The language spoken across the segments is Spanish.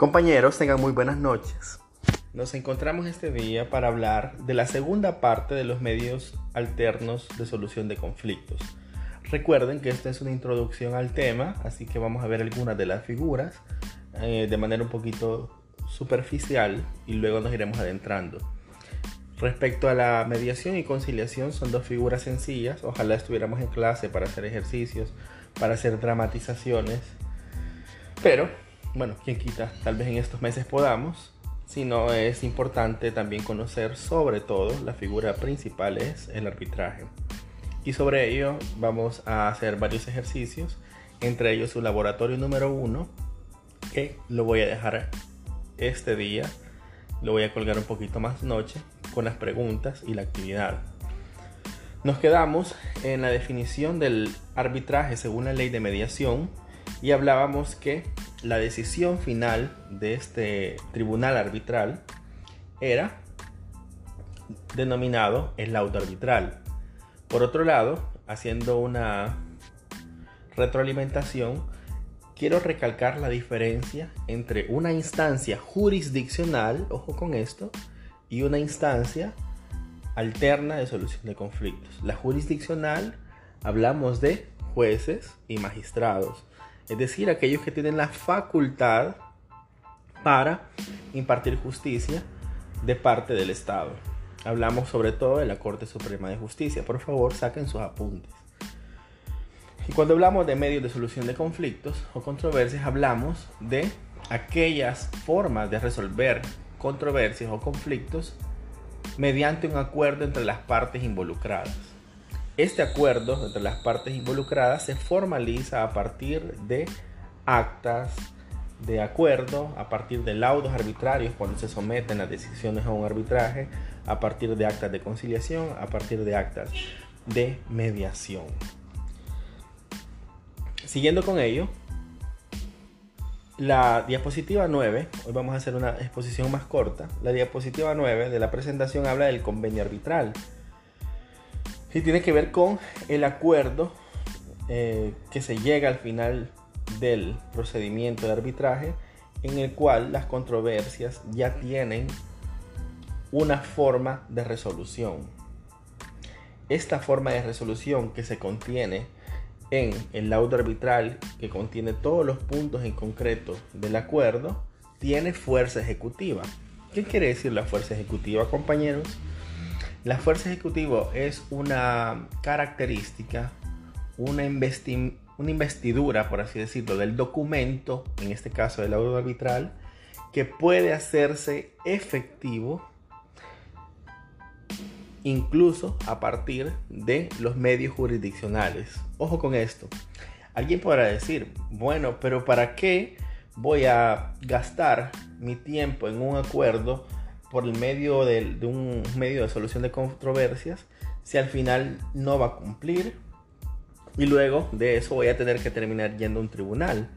Compañeros, tengan muy buenas noches. Nos encontramos este día para hablar de la segunda parte de los medios alternos de solución de conflictos. Recuerden que esta es una introducción al tema, así que vamos a ver algunas de las figuras eh, de manera un poquito superficial y luego nos iremos adentrando. Respecto a la mediación y conciliación, son dos figuras sencillas. Ojalá estuviéramos en clase para hacer ejercicios, para hacer dramatizaciones. Pero bueno, quien quita, tal vez en estos meses podamos, sino es importante también conocer sobre todo la figura principal es el arbitraje. Y sobre ello vamos a hacer varios ejercicios, entre ellos un laboratorio número uno, que lo voy a dejar este día, lo voy a colgar un poquito más noche, con las preguntas y la actividad. Nos quedamos en la definición del arbitraje según la ley de mediación y hablábamos que la decisión final de este tribunal arbitral era denominado el laudo arbitral. Por otro lado, haciendo una retroalimentación, quiero recalcar la diferencia entre una instancia jurisdiccional, ojo con esto, y una instancia alterna de solución de conflictos. La jurisdiccional hablamos de jueces y magistrados es decir, aquellos que tienen la facultad para impartir justicia de parte del Estado. Hablamos sobre todo de la Corte Suprema de Justicia. Por favor, saquen sus apuntes. Y cuando hablamos de medios de solución de conflictos o controversias, hablamos de aquellas formas de resolver controversias o conflictos mediante un acuerdo entre las partes involucradas. Este acuerdo entre las partes involucradas se formaliza a partir de actas de acuerdo, a partir de laudos arbitrarios cuando se someten las decisiones a un arbitraje, a partir de actas de conciliación, a partir de actas de mediación. Siguiendo con ello, la diapositiva 9, hoy vamos a hacer una exposición más corta, la diapositiva 9 de la presentación habla del convenio arbitral y tiene que ver con el acuerdo eh, que se llega al final del procedimiento de arbitraje en el cual las controversias ya tienen una forma de resolución. Esta forma de resolución que se contiene en el laudo arbitral, que contiene todos los puntos en concreto del acuerdo, tiene fuerza ejecutiva. ¿Qué quiere decir la fuerza ejecutiva, compañeros? La fuerza ejecutiva es una característica, una, una investidura, por así decirlo, del documento, en este caso del laudo arbitral, que puede hacerse efectivo incluso a partir de los medios jurisdiccionales. Ojo con esto. Alguien podrá decir, bueno, pero ¿para qué voy a gastar mi tiempo en un acuerdo por el medio de, un medio de solución de controversias si al final no va a cumplir y luego de eso voy a tener que terminar yendo a un tribunal.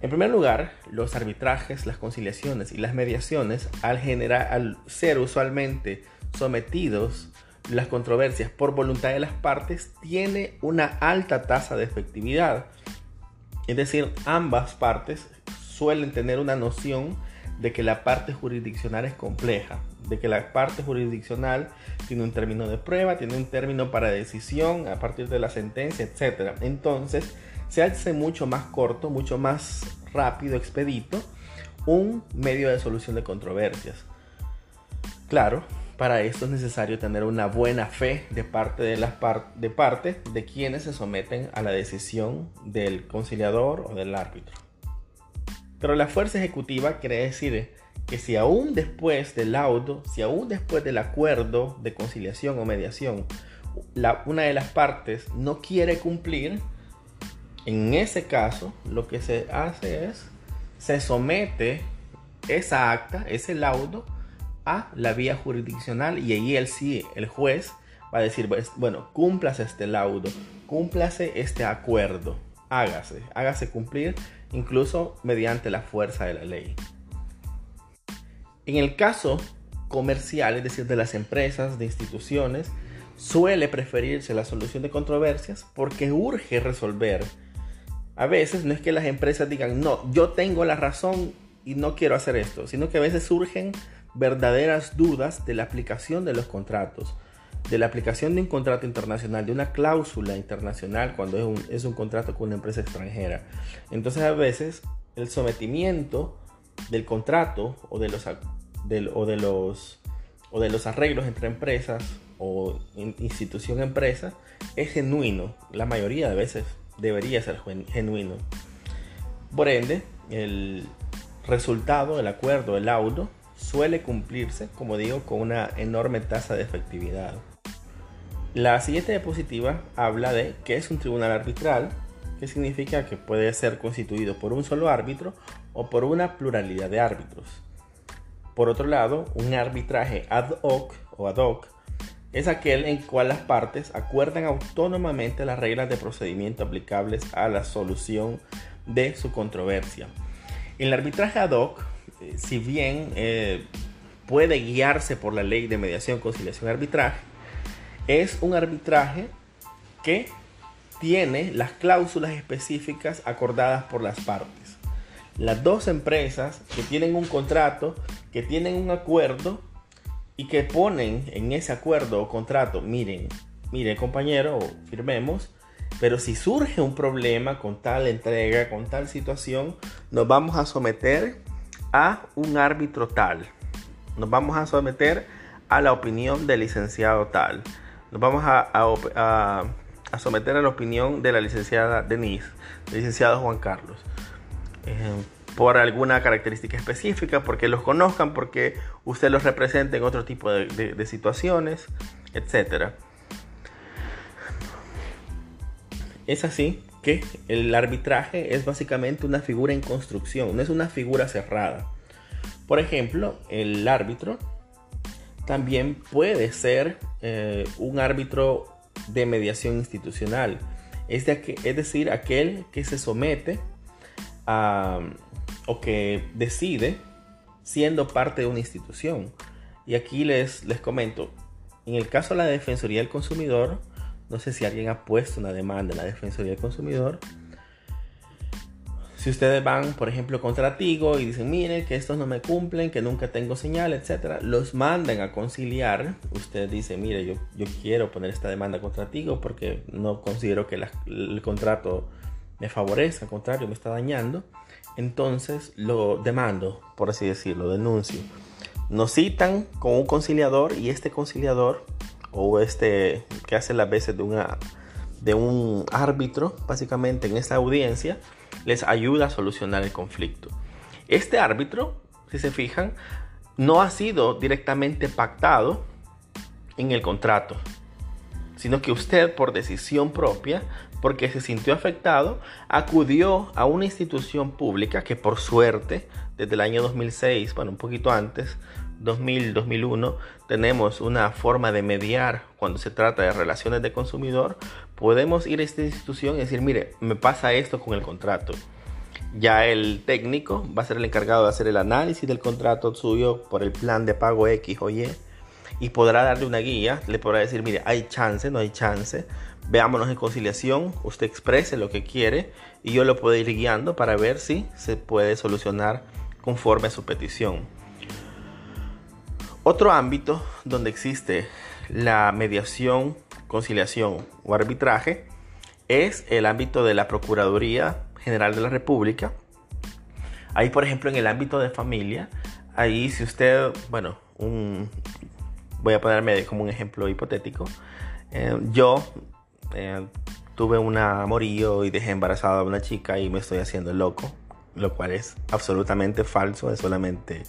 En primer lugar, los arbitrajes, las conciliaciones y las mediaciones, al, generar, al ser usualmente sometidos las controversias por voluntad de las partes, tiene una alta tasa de efectividad. Es decir, ambas partes suelen tener una noción de que la parte jurisdiccional es compleja, de que la parte jurisdiccional tiene un término de prueba, tiene un término para decisión a partir de la sentencia, etc. Entonces, se hace mucho más corto, mucho más rápido, expedito, un medio de solución de controversias. Claro, para esto es necesario tener una buena fe de parte de, las de parte de quienes se someten a la decisión del conciliador o del árbitro. Pero la fuerza ejecutiva quiere decir que si aún después del laudo, si aún después del acuerdo de conciliación o mediación, una de las partes no quiere cumplir, en ese caso lo que se hace es, se somete esa acta, ese laudo, a la vía jurisdiccional y ahí el sí, el juez va a decir, pues, bueno, cúmplase este laudo, cúmplase este acuerdo hágase, hágase cumplir incluso mediante la fuerza de la ley. En el caso comercial, es decir, de las empresas, de instituciones, suele preferirse la solución de controversias porque urge resolver. A veces no es que las empresas digan, no, yo tengo la razón y no quiero hacer esto, sino que a veces surgen verdaderas dudas de la aplicación de los contratos, de la aplicación de un contrato internacional, de una cláusula internacional cuando es un, es un contrato con una empresa extranjera. Entonces a veces el sometimiento del contrato o de los, de los, o de los arreglos entre empresas o institución-empresa es genuino. La mayoría de veces debería ser genuino. Por ende, el resultado, el acuerdo, el laudo suele cumplirse, como digo, con una enorme tasa de efectividad. La siguiente diapositiva habla de qué es un tribunal arbitral, que significa que puede ser constituido por un solo árbitro o por una pluralidad de árbitros. Por otro lado, un arbitraje ad hoc o ad hoc es aquel en cual las partes acuerdan autónomamente las reglas de procedimiento aplicables a la solución de su controversia. El arbitraje ad hoc, eh, si bien eh, puede guiarse por la ley de mediación, conciliación y arbitraje, es un arbitraje que tiene las cláusulas específicas acordadas por las partes. Las dos empresas que tienen un contrato, que tienen un acuerdo, y que ponen en ese acuerdo o contrato, miren, mire compañero, firmemos, pero si surge un problema con tal entrega, con tal situación, nos vamos a someter a un árbitro tal. Nos vamos a someter a la opinión del licenciado tal. Nos vamos a, someter a la opinión de la licenciada Denise, licenciado Juan Carlos. Eh, por alguna característica específica, porque los conozcan, porque usted los representa en otro tipo de, situaciones, etc. Es así que el arbitraje es básicamente una figura en construcción, no es una figura cerrada. Por ejemplo, el árbitro también puede ser eh, un árbitro de mediación institucional, es, decir, aquel que se somete a, o que decide siendo parte de una institución. Y aquí les, les comento, en el caso de la Defensoría del Consumidor, no sé si alguien ha puesto una demanda en la Defensoría del Consumidor. Si ustedes van, por ejemplo, contra Tigo y dicen, miren que estos no me cumplen, que nunca tengo señal, etc., los mandan a conciliar. Usted dice, mire, yo, yo quiero poner esta demanda contra Tigo porque no considero que el contrato me favorezca, al contrario, me está dañando entonces lo demando, por así decirlo, denuncio. Nos citan con un conciliador y este conciliador o este que hace las veces de, una, de un árbitro, básicamente en esta audiencia, les ayuda a solucionar el conflicto. Este árbitro, si se fijan, no ha sido directamente pactado en el contrato, sino que usted por decisión propia porque se sintió afectado, acudió a una institución pública que por suerte, desde el año 2006, bueno, un poquito antes, 2000, 2001, tenemos una forma de mediar cuando se trata de relaciones de consumidor, podemos ir a esta institución y decir, mire, me pasa esto con el contrato. Ya el técnico va a ser el encargado de hacer el análisis del contrato suyo por el plan de pago X o Y y podrá darle una guía, le podrá decir, mire, hay chance, no hay chance, veámonos en conciliación, usted exprese lo que quiere y yo lo puedo ir guiando para ver si se puede solucionar conforme a su petición. Otro ámbito donde existe la mediación, conciliación o arbitraje es el ámbito de la Procuraduría General de la República. Ahí, por ejemplo, en el ámbito de familia, ahí si usted, bueno, voy a ponerme como un ejemplo hipotético. Eh, yo eh, tuve un amorío y dejé embarazada a una chica y me estoy haciendo loco, lo cual es absolutamente falso, es solamente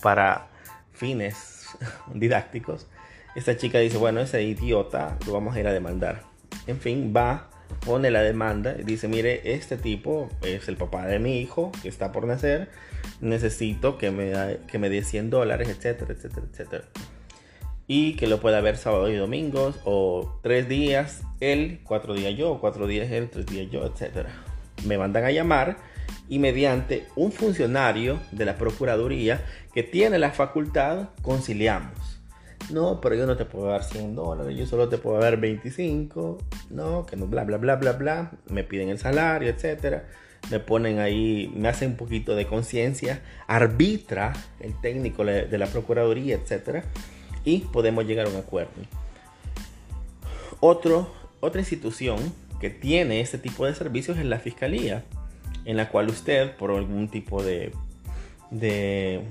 para fines didácticos. Esta chica dice, bueno, ese idiota lo vamos a ir a demandar. En fin, va, pone la demanda y dice, mire, este tipo es el papá de mi hijo que está por nacer, necesito que me, que me dé 100 dólares, etcétera, etcétera, etcétera y que lo pueda ver sábado y domingos o tres días él, cuatro días yo, cuatro días él, tres días yo, etc. Me mandan a llamar y mediante un funcionario de la Procuraduría que tiene la facultad conciliamos. No, pero yo no te puedo dar 100 dólares, yo solo te puedo dar 25, no, que no, bla, bla, bla, bla, bla, me piden el salario, etc. me ponen ahí, me hacen un poquito de conciencia, arbitra el técnico de la Procuraduría, etc. Y podemos llegar a un acuerdo. Otra institución que tiene este tipo de servicios es la Fiscalía, en la cual usted, por algún tipo de, de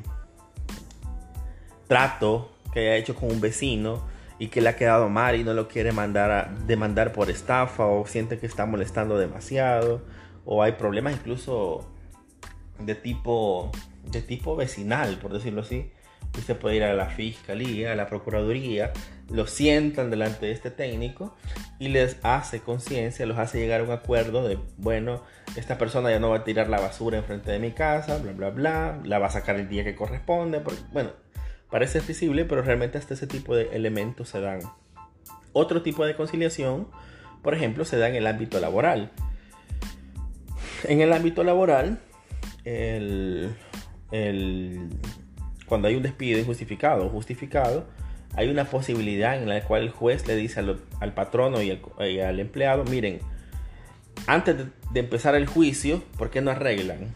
trato que haya hecho con un vecino y que le ha quedado mal y no lo quiere mandar a demandar por estafa o siente que está molestando demasiado o hay problemas incluso de tipo de tipo vecinal, por decirlo así. Usted puede ir a la fiscalía, a la procuraduría, lo sientan delante de este técnico y les hace conciencia, los hace llegar a un acuerdo de, bueno, esta persona ya no va a tirar la basura enfrente de mi casa, bla, bla, bla, la va a sacar el día que corresponde, porque, bueno, Parece visible, pero realmente hasta ese tipo de elementos se dan. Otro tipo de conciliación, por ejemplo, se da en el ámbito laboral. En el ámbito laboral, cuando hay un despido injustificado o justificado, hay una posibilidad en la cual el juez le dice al, patrono y, al empleado, miren, antes de empezar el juicio, ¿por qué no arreglan?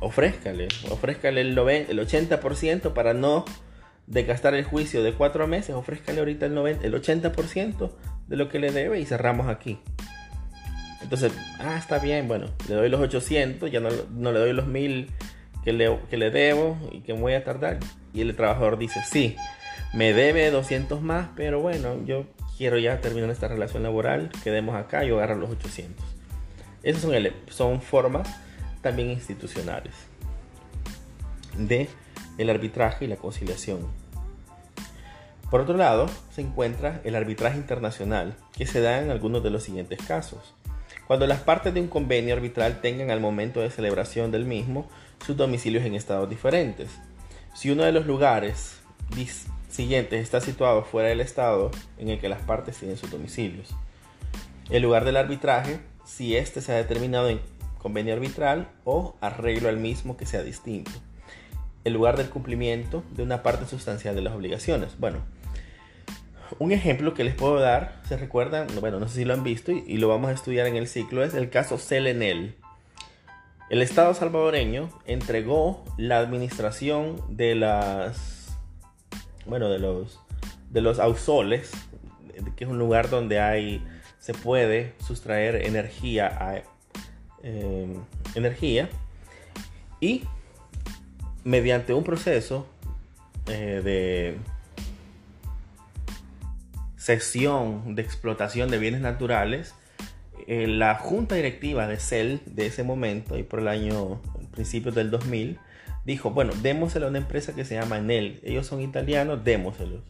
Ofrézcale, ofrézcale el, el 80% para no desgastar el juicio de cuatro meses, ofrézcale ahorita el, 90, el 80% de lo que le debe y cerramos aquí. Entonces, ah, está bien, bueno, le doy los 800, ya no, le doy los 1000 que le, que le debo y que voy a tardar. Y el trabajador dice, sí, me debe 200 más, pero bueno, yo quiero ya terminar esta relación laboral, quedemos acá yo agarro los 800. Esas son, son formas también institucionales de el arbitraje y la conciliación. Por otro lado, se encuentra el arbitraje internacional, que se da en algunos de los siguientes casos. Cuando las partes de un convenio arbitral tengan al momento de celebración del mismo sus domicilios en estados diferentes. Si uno de los lugares siguientes está situado fuera del estado en el que las partes tienen sus domicilios. El lugar del arbitraje, si éste se ha determinado en convenio arbitral o arreglo al mismo que sea distinto. El lugar del cumplimiento de una parte sustancial de las obligaciones. Bueno, un ejemplo que les puedo dar, se recuerdan, bueno, no sé si lo han visto y, lo vamos a estudiar en el ciclo, es el caso Selenel. El Estado salvadoreño entregó la administración de las, bueno, de los, de los ausoles, que es un lugar donde hay, se puede sustraer energía a eh, energía y mediante un proceso eh, de cesión de explotación de bienes naturales, eh, la junta directiva de CEL de ese momento y por el año principios del 2000 dijo, bueno, démoselo a una empresa que se llama Enel, ellos son italianos, démoselos.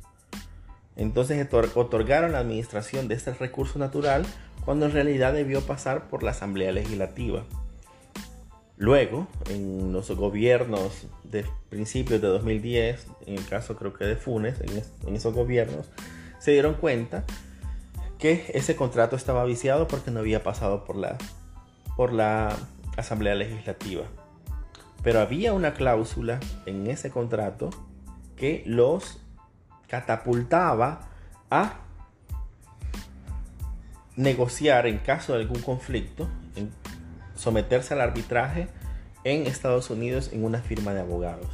Entonces otorgaron la administración de este recurso natural cuando en realidad debió pasar por la Asamblea Legislativa. Luego, en los gobiernos de principios de 2010, en el caso creo que de Funes, en, esos gobiernos, se dieron cuenta que ese contrato estaba viciado porque no había pasado por la, por la Asamblea Legislativa. Pero había una cláusula en ese contrato que los catapultaba a negociar en caso de algún conflicto, someterse al arbitraje en Estados Unidos en una firma de abogados.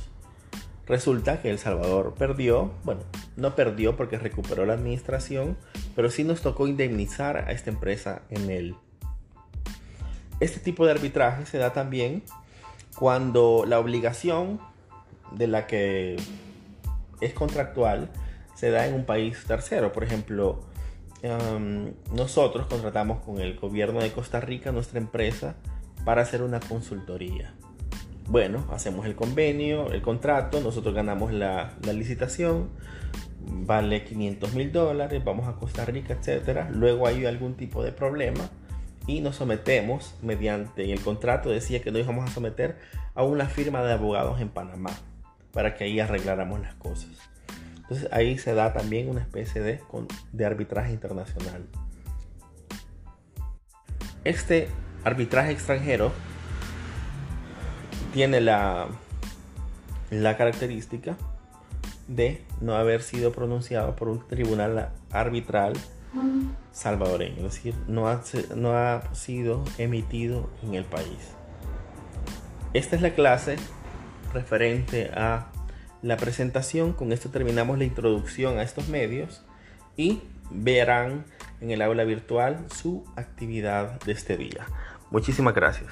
Resulta que El Salvador perdió, bueno, no perdió porque recuperó la administración, pero sí nos tocó indemnizar a esta empresa en él. Este tipo de arbitraje se da también cuando la obligación de la que es contractual se da en un país tercero. Por ejemplo, nosotros contratamos con el gobierno de Costa Rica nuestra empresa para hacer una consultoría. Bueno, hacemos el convenio, el contrato, nosotros ganamos la, licitación, vale 500 mil dólares, vamos a Costa Rica, etc. Luego hay algún tipo de problema y nos sometemos mediante el contrato decía que nos íbamos a someter a una firma de abogados en Panamá para que ahí arregláramos las cosas. Entonces ahí se da también una especie de, de arbitraje internacional. Este arbitraje extranjero tiene la, la característica de no haber sido pronunciado por un tribunal arbitral salvadoreño, es decir, no ha, no ha sido emitido en el país. Esta es la clase referente a la presentación. Con esto terminamos la introducción a estos medios y verán en el aula virtual su actividad de este día. Muchísimas gracias.